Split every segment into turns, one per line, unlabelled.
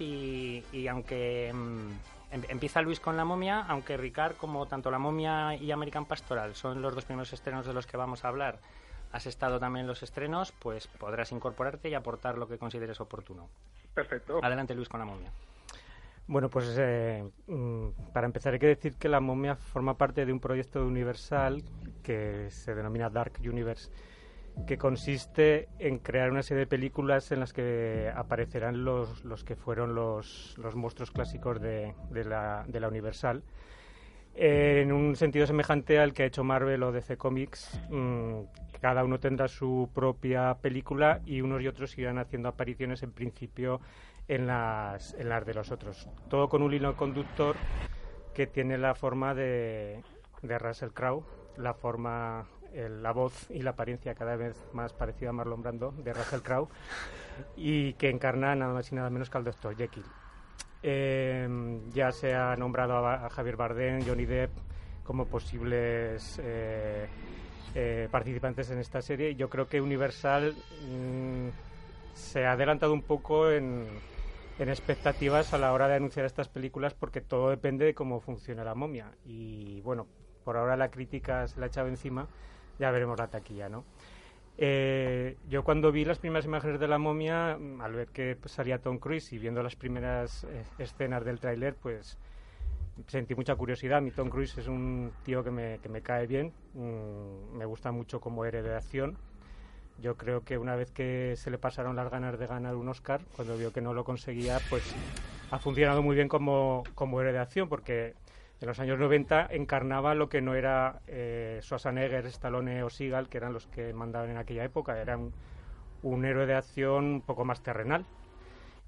y, y aunque mm, em- empieza Luis con La momia, aunque Ricard, como tanto La momia y American Pastoral son los dos primeros estrenos de los que vamos a hablar, has estado también en los estrenos, pues podrás incorporarte y aportar lo que consideres oportuno.
Perfecto.
Adelante Luis con La momia.
Bueno, pues eh, mm, para empezar hay que decir que la momia forma parte de un proyecto Universal que se denomina Dark Universe, que consiste en crear una serie de películas en las que aparecerán los, los que fueron los, los monstruos clásicos de, de la, de la Universal. Eh, en un sentido semejante al que ha hecho Marvel o DC Comics, mm, cada uno tendrá su propia película y unos y otros irán haciendo apariciones en principio en las, en las de los otros. Todo con un hilo conductor que tiene la forma de, de Russell Crowe, la forma, la voz y la apariencia cada vez más parecida a Marlon Brando de Russell Crowe y que encarna nada más y nada menos que al Dr. Jekyll. Eh, ya se ha nombrado a, Javier Bardem, Johnny Depp como posibles eh, eh, participantes en esta serie. Yo creo que Universal mm, se ha adelantado un poco en, en expectativas a la hora de anunciar estas películas porque todo depende de cómo funciona la momia. Y bueno, por ahora la crítica se la ha echado encima, ya veremos la taquilla, ¿no? Eh, yo cuando vi las primeras imágenes de la momia, mm, al ver que pues, salía Tom Cruise y viendo las primeras eh, escenas del tráiler, pues sentí mucha curiosidad. Mi Tom Cruise es un tío que me, que me cae bien, mm, me gusta mucho como acción. Yo creo que una vez que se le pasaron las ganas de ganar un Oscar, cuando vio que no lo conseguía, pues ha funcionado muy bien como, como acción, porque en los años 90 encarnaba lo que no era eh, Schwarzenegger, Stallone o Seagal, que eran los que mandaban en aquella época. Era un, un héroe de acción un poco más terrenal.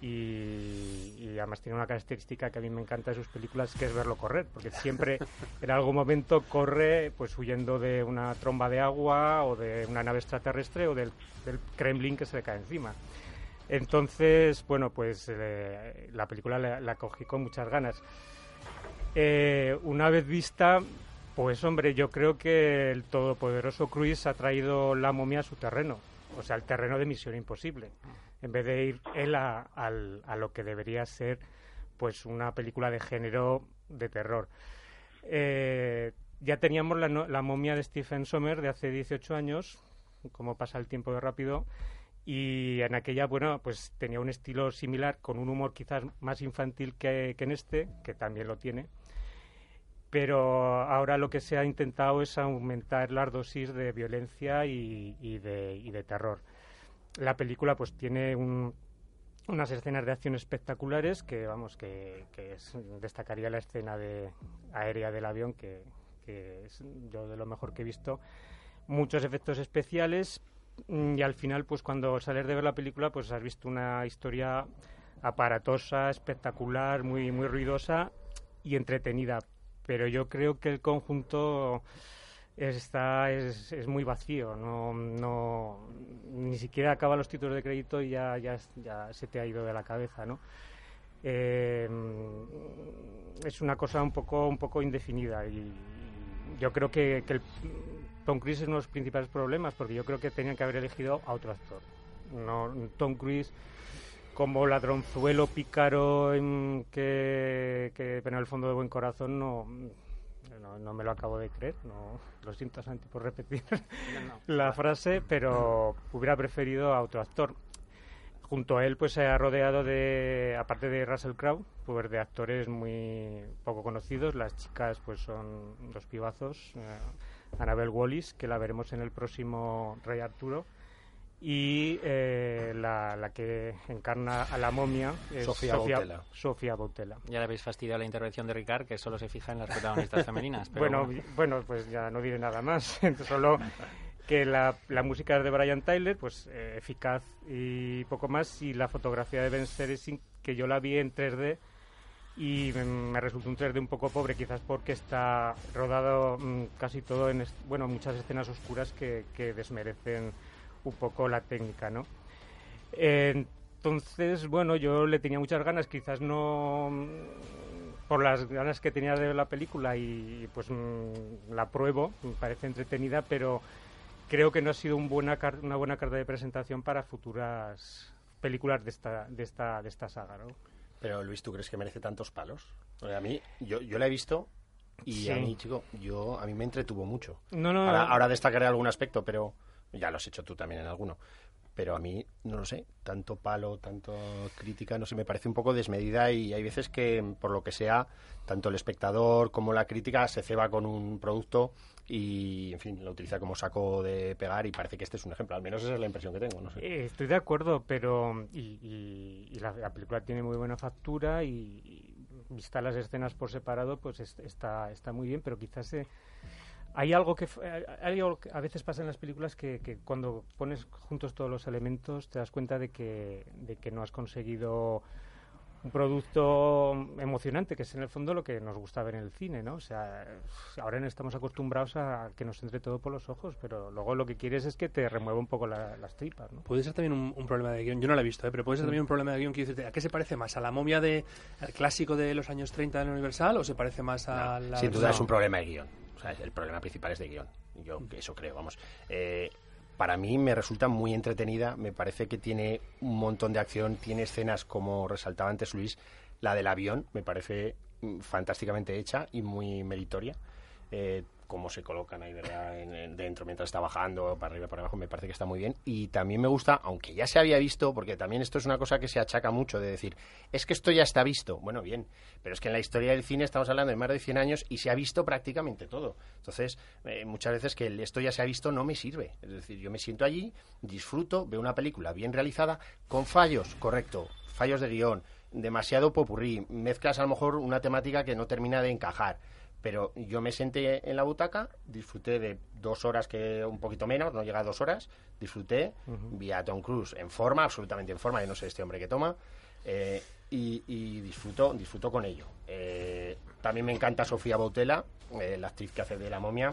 Y, y además tiene una característica que a mí me encanta de sus películas, que es verlo correr, porque siempre en algún momento corre pues huyendo de una tromba de agua o de una nave extraterrestre o del, del Kremlin que se le cae encima. Entonces, bueno, pues eh, la película la, la cogí con muchas ganas. Eh, una vez vista, pues hombre, yo creo que el todopoderoso Cruise ha traído la momia a su terreno, o sea, el terreno de Misión Imposible, en vez de ir él a, lo que debería ser pues una película de género de terror. Eh, ya teníamos la, la momia de Stephen Sommer de hace 18 años, como pasa el tiempo de rápido, y en aquella, bueno, pues tenía un estilo similar, con un humor quizás más infantil que en este, que también lo tiene. Pero ahora lo que se ha intentado es aumentar las dosis de violencia y, y de, y de terror. La película pues tiene un- unas escenas de acción espectaculares que, vamos, que, que es- destacaría la escena de, aérea del avión, que, que es yo de lo mejor que he visto. Muchos efectos especiales, Mm, y al final pues cuando sales de ver la película pues has visto una historia aparatosa, espectacular, muy muy ruidosa y entretenida, pero yo creo que el conjunto está es, es muy vacío, no no ni siquiera acaba los títulos de crédito y ya ya, se te ha ido de la cabeza, ¿no? Eh, es una cosa un poco un poco indefinida y yo creo que, que el, Tom Cruise es uno de los principales problemas porque yo creo que tenían que haber elegido a otro actor. No, Tom Cruise como ladronzuelo pícaro en que, que en el fondo de buen corazón no, no, no me lo acabo de creer. No, lo siento, Santi, por repetir la frase, pero hubiera preferido a otro actor. Junto a él, pues se ha rodeado de, aparte de Russell Crowe, pues de actores muy poco conocidos. Las chicas, pues son dos pibazos. eh, Annabelle Wallis, que la veremos en el próximo Rey Arturo. Y eh, la, la que encarna a la momia es
Sofía Boutella.
Sofía Boutella.
Ya le habéis fastidiado la intervención de Ricard, que solo se fija en las protagonistas femeninas. Pero
Bueno, vi- bueno, pues ya no diré nada más. Solo que la, la música es de Brian Tyler, pues eh, eficaz y poco más. Y la fotografía de Ben Ser es in- que yo la vi en 3D y me, resultó un 3D un poco pobre, quizás porque está rodado mm, casi todo en, bueno, muchas escenas oscuras que, desmerecen un poco la técnica, ¿no? entonces, bueno, yo le tenía muchas ganas, quizás no mm, por las ganas que tenía de ver la película y pues mm, la pruebo, me parece entretenida, pero creo que no ha sido un buena una buena carta de presentación para futuras películas de esta, de esta, de esta saga, ¿no?
Pero Luis, ¿tú crees que merece tantos palos? a mí, yo, yo la he visto y a mí, chico, yo, a mí me entretuvo mucho.
No, no,
ahora, ahora destacaré algún aspecto, pero ya lo has hecho tú también en alguno pero a mí, no lo sé, tanto palo, tanto crítica, no sé, me parece un poco desmedida y hay veces que, por lo que sea, tanto el espectador como la crítica se ceba con un producto y, en fin, lo utiliza como saco de pegar y parece que este es un ejemplo, al menos esa es la impresión que tengo, no sé.
Eh, estoy de acuerdo, pero y, la, película tiene muy buena factura y, vista las escenas por separado, pues está, está muy bien, pero quizás... se hay algo que hay algo que a veces pasa en las películas que, que, cuando pones juntos todos los elementos te das cuenta de que, de que no has conseguido un producto emocionante, que es en el fondo lo que nos gusta ver en el cine, ¿no? O sea, ahora estamos acostumbrados a que nos entre todo por los ojos, pero luego lo que quieres es que te remueva un poco las tripas, ¿no?
Puede ser también un, problema de guion, yo no lo he visto, ¿eh? pero puede ser mm. también un problema de guion que dices, ¿a qué se parece más? ¿A la momia de, clásico de los años 30 del Universal o se parece más a la...
Sin duda es un problema de guion el problema principal es de guion. Yo eso creo, vamos. Eh, para mí me resulta muy entretenida, me parece que tiene un montón de acción, tiene escenas como resaltaba antes Luis, la del avión, me parece mm, fantásticamente hecha y muy meritoria. Eh, cómo se colocan ahí ¿verdad? dentro mientras está bajando, para arriba, para abajo, me parece que está muy bien. Y también me gusta, aunque ya se había visto, porque también esto es una cosa que se achaca mucho de decir, es que esto ya está visto. Bueno, bien, pero es que en la historia del cine estamos hablando de más de 100 años y se ha visto prácticamente todo. Entonces, eh, muchas veces que esto ya se ha visto no me sirve. Es decir, yo me siento allí, disfruto, veo una película bien realizada, con fallos, correcto, fallos de guion, demasiado popurrí, mezclas a lo mejor una temática que no termina de encajar pero yo me senté en la butaca, disfruté de dos horas que un poquito menos, no llega a dos horas, disfruté, vi a Tom Cruise en forma, absolutamente en forma, yo no sé este hombre que toma, eh, y, y disfruto, disfruto con ello. Eh, también me encanta Sofía Bautela, eh, la actriz que hace de la momia.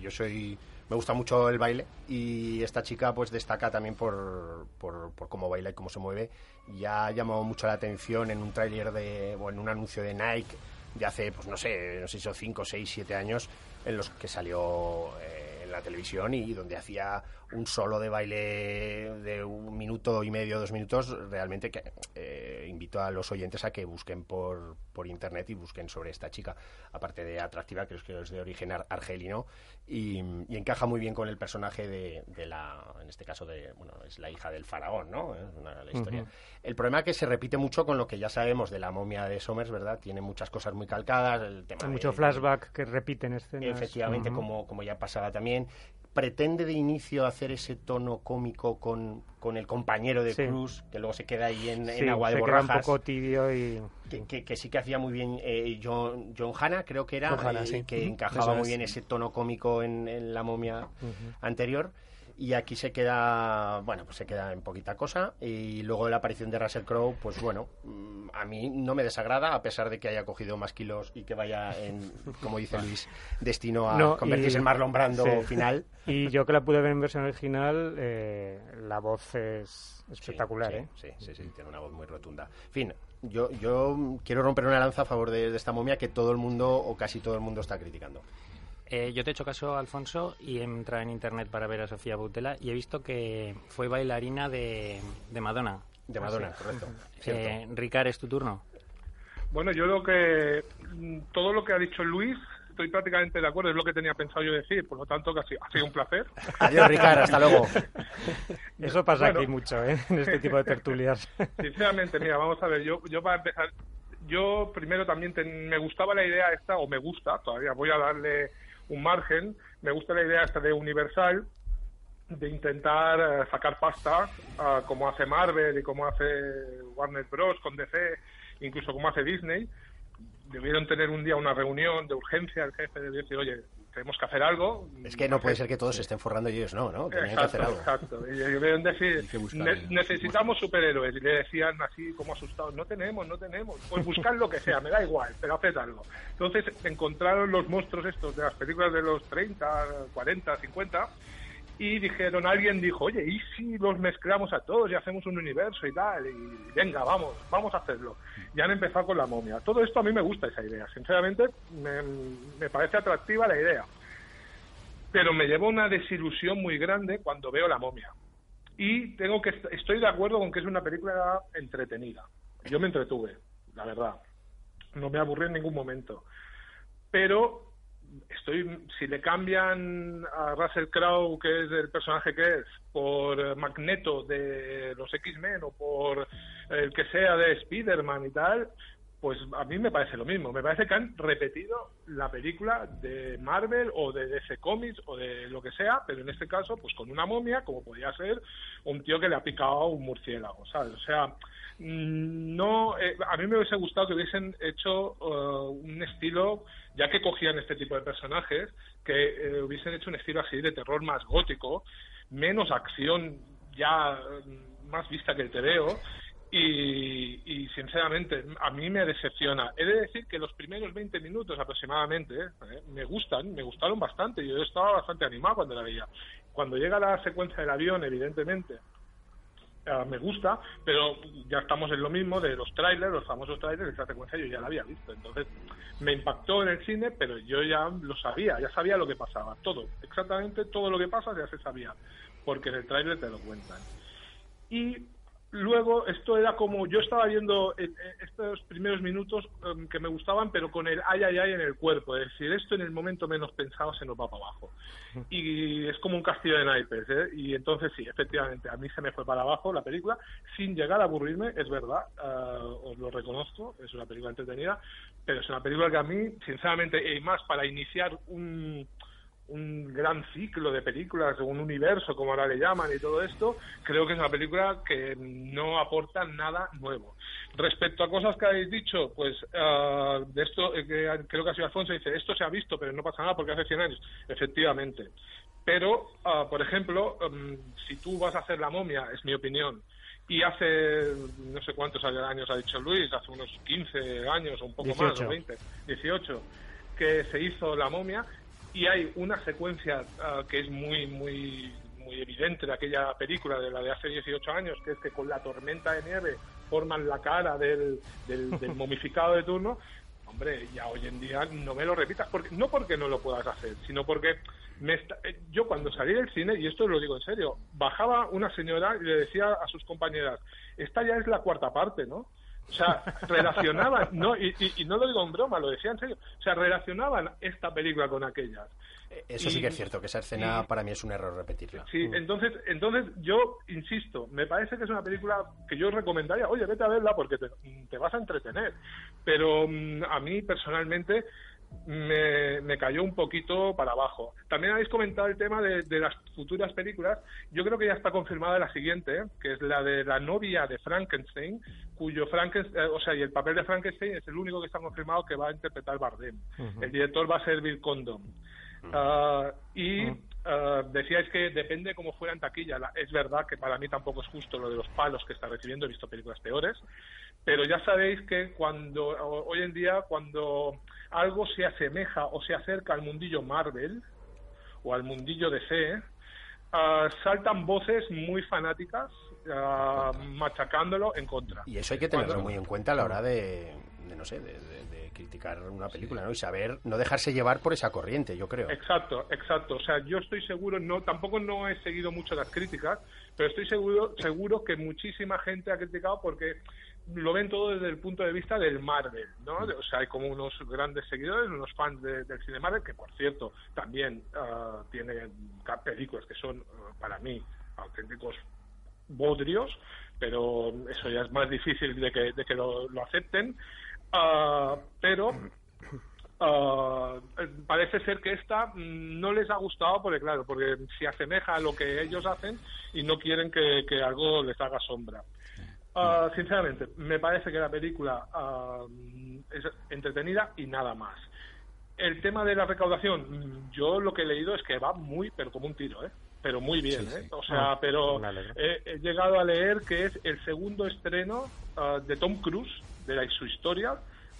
yo soy me gusta mucho el baile y esta chica pues destaca también por, por, por, cómo baila y cómo se mueve. Ya ha llamado mucho la atención en un tráiler de o en un anuncio de Nike de hace, pues no sé, no sé si son 5, 6, 7 años, en los que salió eh, la televisión y donde hacía un solo de baile de un minuto y medio, dos minutos, realmente que eh, invito a los oyentes a que busquen por, por internet y busquen sobre esta chica. Aparte de atractiva, creo que es de origen argelino y, encaja muy bien con el personaje de, la, en este caso, de, bueno, es la hija del faraón, ¿no? Es una, la historia. El problema es que se repite mucho con lo que ya sabemos de la momia de Somers, ¿verdad? Tiene muchas cosas muy calcadas, el tema
Hay mucho flashback que repiten escenas.
Efectivamente, como, como ya pasaba también pretende de inicio hacer ese tono cómico con, con el compañero de Cruz, que luego se queda ahí en, agua de
se
borrajas.
Queda un poco tibio y...
Que, que, sí que hacía muy bien eh, John, John Hanna, creo que era, eh, que encajaba muy bien ese tono cómico en, en la momia anterior y aquí se queda, bueno, pues se queda en poquita cosa y luego la aparición de Russell Crowe, pues bueno, mm, a mí no me desagrada a pesar de que haya cogido más kilos y que vaya en, como dice Luis, destino a convertirse en Marlon Brando final.
Y yo que la pude ver en versión original, eh, la voz es espectacular,
sí,
¿eh?
Sí, sí, sí, tiene una voz muy rotunda. En fin, yo, yo quiero romper una lanza a favor de esta momia que todo el mundo o casi todo el mundo está criticando.
Eh, yo te he hecho caso, Alfonso, y he entrado en internet para ver a Sofía Boutela y he visto que fue bailarina de, de Madonna.
De Madonna, correcto.
Eh, Ricard, es tu turno.
Bueno, yo lo que. Todo lo que ha dicho Luis, estoy prácticamente de acuerdo, es lo que tenía pensado yo decir, por lo tanto, que ha sido, un placer.
Adiós, Ricard, hasta luego.
Eso pasa aquí mucho, ¿eh? En este tipo de tertulias.
Sinceramente, mira, vamos a ver, yo, yo para empezar, yo primero también me gustaba la idea esta, o me gusta, todavía voy a darle un margen. Me gusta la idea esta de Universal, de intentar eh, sacar pasta, ah, como hace Marvel y como hace Warner Bros. con DC, incluso como hace Disney. Debieron tener un día una reunión de urgencia, el jefe de decir, oye, tenemos que hacer algo.
Es que no puede ser que todos se estén forrando y ellos no, ¿no? Tenían que hacer algo.
Exacto. Y deben decir, necesitamos superhéroes. Y le decían así como asustados, no tenemos, no tenemos. Pues buscar lo que sea, me da igual, pero haced algo. Entonces encontraron los monstruos estos de las películas de los 30, 40, 50 y dijeron, alguien dijo, oye, ¿y si los mezclamos a todos y hacemos un universo y tal? Y venga, vamos, vamos a hacerlo. Y han empezado con la momia. Todo esto a mí me gusta esa idea, sinceramente me, me parece atractiva la idea. Pero me lleva una desilusión muy grande cuando veo la momia. Y tengo que estoy de acuerdo con que es una película entretenida. Yo me entretuve, la verdad. No me aburrí en ningún momento. Pero estoy si le cambian a Russell Crowe que es el personaje que es por eh, Magneto de los X-Men o por el que sea de Spider-Man y tal pues a mí me parece lo mismo. Me parece que han repetido la película de Marvel o de DC Comics o de lo que sea pero en este caso pues con una momia como podía ser un tío que le ha picado un murciélago sabes o sea no eh, a mí me hubiese gustado que hubiesen hecho eh, un estilo ya que cogían este tipo de personajes, que eh, hubiesen hecho un estilo así de terror más gótico, menos acción ya mm, más vista que el TVO, y, y, sinceramente a mí me decepciona. He de decir que los primeros 20 minutos aproximadamente eh, me gustan, me gustaron bastante, yo estaba bastante animado cuando la veía. Cuando llega la secuencia del avión, evidentemente, Me gusta, pero ya estamos en lo mismo de los trailers, los famosos trailers, esa secuencia yo ya la había visto. Entonces me impactó en el cine, pero yo ya lo sabía, ya sabía lo que pasaba, todo, exactamente todo lo que pasa ya se sabía, porque en el trailer te lo cuentan. Y luego esto era como yo estaba viendo estos primeros minutos em, que me gustaban pero con el ay ay ay en el cuerpo. Es decir esto en el momento menos pensado se nos va para abajo. Y es como un castillo de naipes ¿eh? y entonces sí efectivamente a mí se me fue para abajo la película sin llegar a aburrirme es verdad uh, os lo reconozco es una película entretenida pero es una película que a mí sinceramente y más para iniciar un un gran ciclo de películas, un universo, como ahora le llaman, y todo esto, creo que es una película que no aporta nada nuevo. Respecto a cosas que habéis dicho, pues ah, de esto, eh, que creo que ha sido Alfonso, dice, esto se ha visto, pero no pasa nada porque hace 100 años. Efectivamente. Pero, ah, por ejemplo, em, si tú vas a hacer la momia, es mi opinión, y hace no sé cuántos años ha dicho Luis, hace unos 15 años o un poco más, o 20, 18, que se hizo la momia, y hay una secuencia ah, que es muy muy muy evidente de aquella película de la de hace 18 años que es que con la tormenta de nieve forman la cara del, del, momificado de turno. Hombre ya hoy en día no me lo repitas porque no porque no lo puedas hacer sino porque me eh, yo cuando salí del cine y esto lo digo en serio bajaba una señora y le decía a sus compañeras esta ya es la cuarta parte no o sea, relacionaban, no, y, no lo digo en broma, lo decía en serio, o sea, relacionaban esta película con aquellas.
Eh, eso sí que es cierto, que esa escena para mí es un error repetirla.
Sí, mm. entonces, entonces yo insisto, me parece que es una película que yo recomendaría, oye, vete a verla porque te, te vas a entretener. Pero mm, a mí personalmente me, cayó un poquito para abajo. También habéis comentado el tema de, las futuras películas. Yo creo que ya está confirmada la siguiente, ¿eh? que es la de la novia de Frankenstein, cuyo Frankenstein, eh, o sea, y el papel de Frankenstein es el único que está confirmado que va a interpretar Bardem. El director va a ser Bill Condon. Ah, y ah, decíais que depende cómo fuera en taquilla. es verdad que para mí tampoco es justo lo de los palos que está recibiendo. He visto películas peores. Pero ya sabéis que cuando hoy en día, cuando algo se asemeja o se acerca al mundillo Marvel o al mundillo DC, uh, saltan voces muy fanáticas uh, machacándolo en contra.
Y eso hay que tenerlo muy en cuenta a la hora de, no sé, de, criticar una película, ¿no? Y saber no dejarse llevar por esa corriente, yo creo.
Exacto, exacto. O sea, yo estoy seguro, no, tampoco no he seguido mucho las críticas, pero estoy seguro, seguro que muchísima gente ha criticado porque lo ven todo desde el punto de vista del Marvel, ¿no? O sea, hay como unos grandes seguidores, unos fans del cine Marvel, que por cierto también uh, tiene películas que son, uh, para mí, auténticos bodrios, pero eso ya es más difícil de que, de que lo, acepten. Uh, pero parece ser que esta no les ha gustado porque claro porque se asemeja a lo que ellos hacen y no quieren que, que algo les haga sombra Ah, sinceramente, me parece que la película es entretenida y nada más. El tema de la recaudación, yo lo que he leído es que va muy, pero como un tiro, ¿eh? Pero muy bien, ¿eh? O sea,
Ah,
pero he, he llegado a leer que es el segundo estreno de Tom Cruise, de su historia,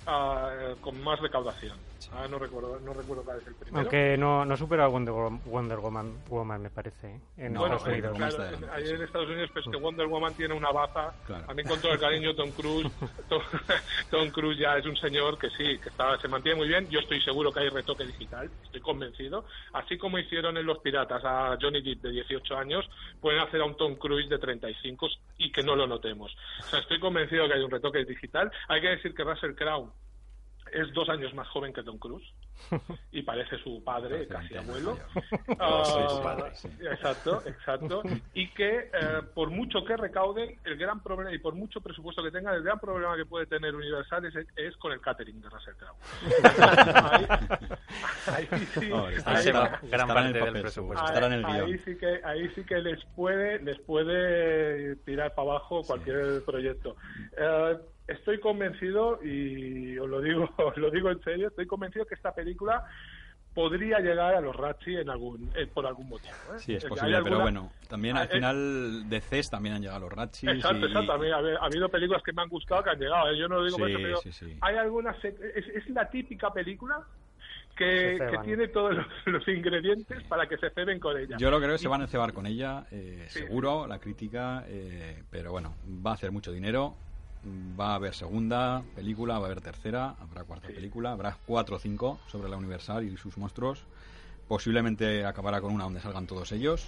ah, con más recaudación. Ah, no recuerdo, no recuerdo cuál es el primero.
Aunque no, no supera a Wonder, Wo- Wonder Woman, Woman, me parece, ¿eh? en
No,
Bueno,
Estados
eh,
Unidos.
Claro,
está delante,
ahí en Estados Unidos, pues que Wonder Woman tiene una baza.
Claro.
A mí, con todo el cariño, Tom Cruise, Tom, Tom Cruise ya es un señor que sí, que está, se mantiene muy bien. Yo estoy seguro que hay retoque digital, estoy convencido. Así como hicieron en Los Piratas a Johnny Depp de 18 años, pueden hacer a un Tom Cruise de 35 y que no lo notemos. O sea, estoy convencido que hay un retoque digital. Hay que decir que Russell Crowe es dos años más joven que Tom Cruise y parece su padre, casi
20 años
abuelo. Ah,
padre, sí.
Exacto, exacto. Y que eh, por mucho que recauden, el gran problema, y por mucho presupuesto que tengan, el gran problema que puede tener Universal es, es con el catering de Russell Crowe. ahí, ahí sí,
Ahí se
ahí-
va gran parte
el
del
papel,
presupuesto.
en el
ahí sí que ahí sí que les puede les puede tirar para abajo cualquier proyecto Eh, estoy convencido y os lo digo os lo digo en serio estoy convencido que esta película podría llegar a los Ratchi en algún eh, por algún motivo ¿eh?
Sí, es posible, pero bueno, también al
Ah, eh,
final de CES también han llegado los Ratchis.
Exacto,
y-
exacto. A mí, ha, ha habido películas que me han gustado que han llegado. ¿eh? Yo no lo digo por
Sí,
eso, pero
sí, sí.
hay algunas. Es, es la típica película que, tiene todos los, los ingredientes para que se ceben con ella.
Yo lo creo que se van a cebar con ella, eh,
Sí,
seguro, la crítica, eh, pero bueno, va a hacer mucho dinero, va a haber segunda película, va a haber tercera, habrá cuarta película, habrá cuatro o cinco sobre la Universal y sus monstruos, posiblemente acabará con una donde salgan todos ellos.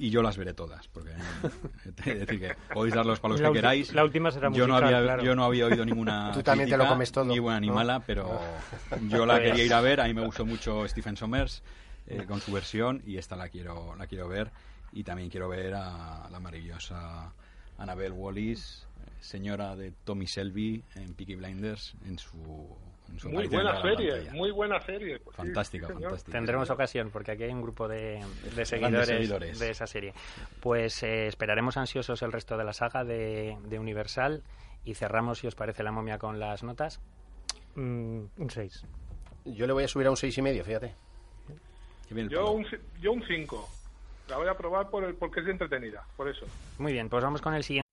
Y yo las veré todas, porque de decir que podéis dar los palos
La
que queráis.
la última será
yo no había,
claro.
Yo no había oído ninguna
Tú también te lo
crítica,
comes todo,
ni buena ni
¿no?
mala, pero yo la quería ir a ver. A mí me gustó mucho Stephen Sommers eh, con su versión y esta la quiero la quiero ver. Y también quiero ver a la maravillosa Annabelle Wallis, señora de Tommy Shelby en Peaky Blinders, en su, en su
Muy buena serie, muy buena serie. Pues
Fantástica,
sí,
fantástica.
Tendremos ocasión, porque aquí hay un grupo de, de seguidores,
seguidores.
de esa serie. Pues eh, esperaremos ansiosos el resto de la saga de, de Universal y cerramos, si os parece, la momia con las notas.
Mm, un 6.
Yo le voy a subir a un seis y medio, fíjate.
Yo un, yo un 5. La voy a probar por el, porque es entretenida, por eso.
Muy bien, pues vamos con el siguiente.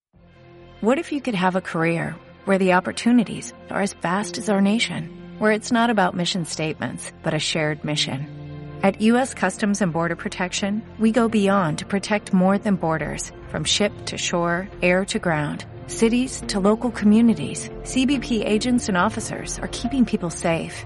What if you could have a career where the opportunities are as vast as our nation, where it's not about mission statements, but a shared mission? At U.S. Customs and Border Protection, we go beyond to protect more than borders. From ship to shore, air to ground, cities to local communities, CBP agents and officers are keeping people safe.